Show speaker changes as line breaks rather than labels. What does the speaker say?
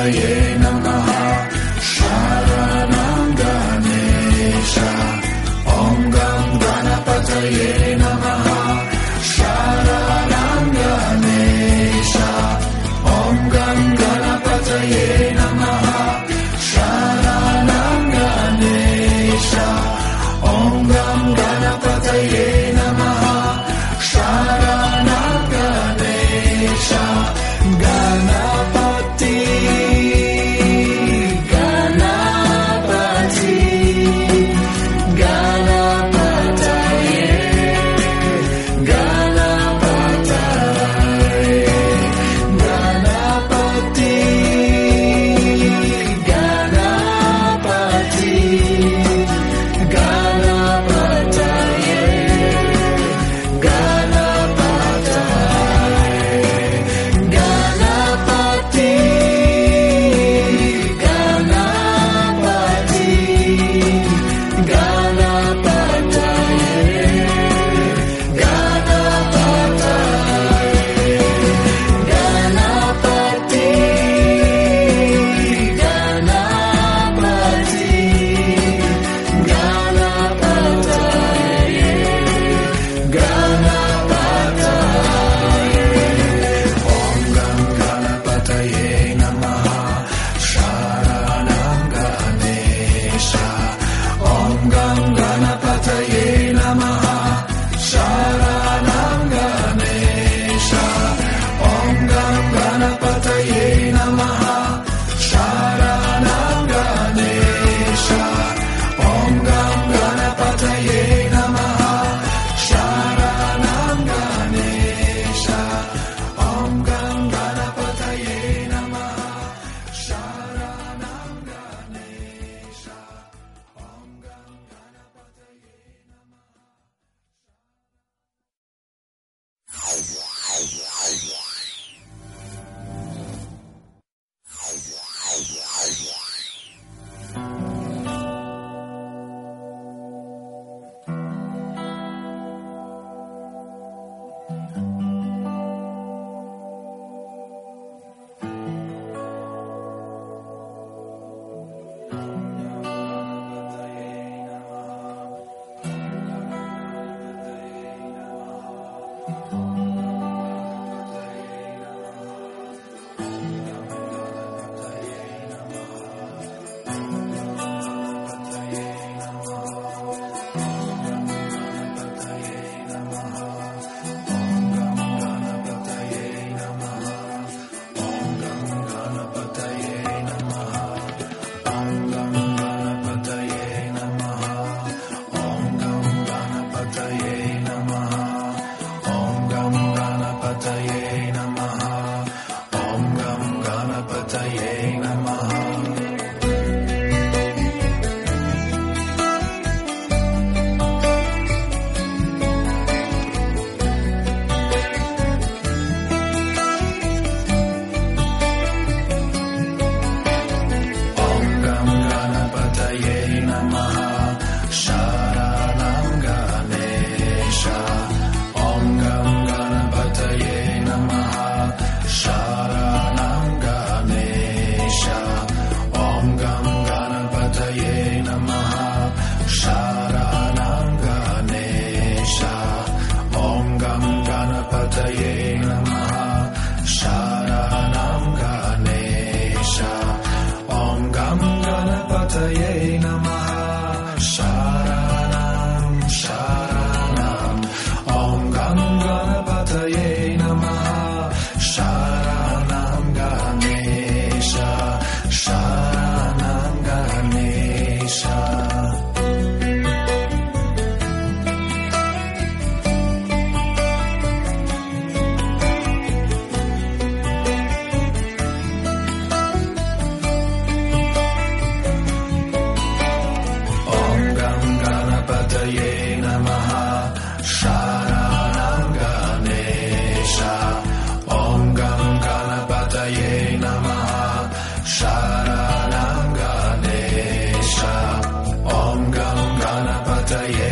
Ganapataye Ganapataye